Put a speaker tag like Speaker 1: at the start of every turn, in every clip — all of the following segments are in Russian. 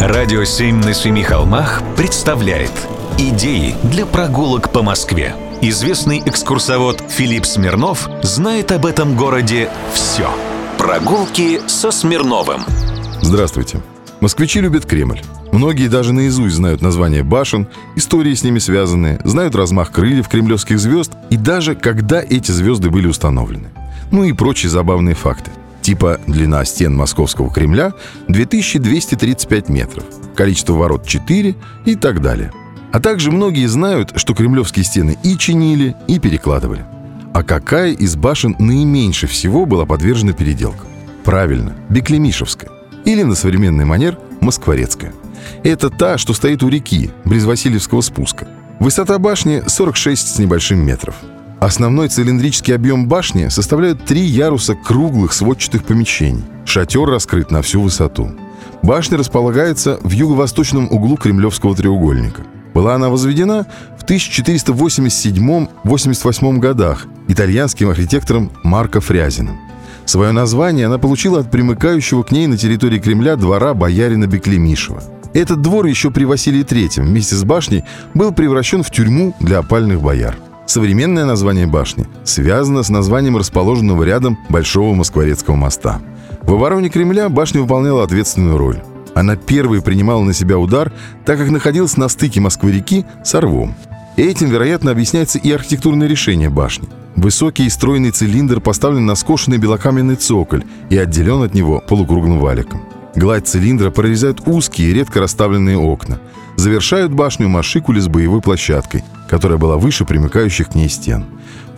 Speaker 1: Радио «Семь на семи холмах» представляет Идеи для прогулок по Москве. Известный экскурсовод Филипп Смирнов знает об этом городе все. Прогулки со Смирновым.
Speaker 2: Здравствуйте. Москвичи любят Кремль. Многие даже наизусть знают названия башен, истории с ними связанные, знают размах крыльев кремлевских звезд и даже когда эти звезды были установлены. Ну и прочие забавные факты. Типа длина стен Московского Кремля 2235 метров, количество ворот 4 и так далее. А также многие знают, что кремлевские стены и чинили, и перекладывали. А какая из башен наименьше всего была подвержена переделкам? Правильно, Беклемишевская. Или на современный манер Москворецкая. Это та, что стоит у реки, близ Васильевского спуска. Высота башни 46 с небольшим метров. Основной цилиндрический объем башни составляет три яруса круглых сводчатых помещений. Шатер раскрыт на всю высоту. Башня располагается в юго-восточном углу Кремлевского треугольника. Была она возведена в 1487-88 годах итальянским архитектором Марко Фрязиным. Свое название она получила от примыкающего к ней на территории Кремля двора боярина Беклемишева. Этот двор еще при Василии III вместе с башней был превращен в тюрьму для опальных бояр. Современное название башни связано с названием расположенного рядом Большого Москворецкого моста. В обороне Кремля башня выполняла ответственную роль. Она первой принимала на себя удар, так как находилась на стыке Москвы-реки с Орвом. Этим, вероятно, объясняется и архитектурное решение башни. Высокий и стройный цилиндр поставлен на скошенный белокаменный цоколь и отделен от него полукруглым валиком. Гладь цилиндра прорезают узкие, редко расставленные окна. Завершают башню машикули с боевой площадкой, которая была выше примыкающих к ней стен.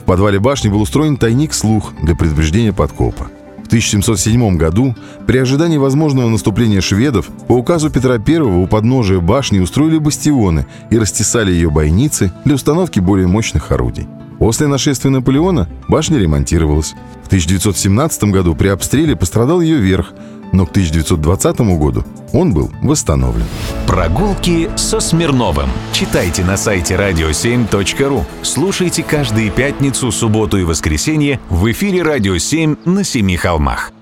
Speaker 2: В подвале башни был устроен тайник-слух для предупреждения подкопа. В 1707 году, при ожидании возможного наступления шведов, по указу Петра I у подножия башни устроили бастионы и растесали ее бойницы для установки более мощных орудий. После нашествия Наполеона башня ремонтировалась. В 1917 году при обстреле пострадал ее верх, но к 1920 году он был восстановлен.
Speaker 1: Прогулки со Смирновым. Читайте на сайте radio7.ru. Слушайте каждые пятницу, субботу и воскресенье в эфире «Радио 7» на Семи холмах.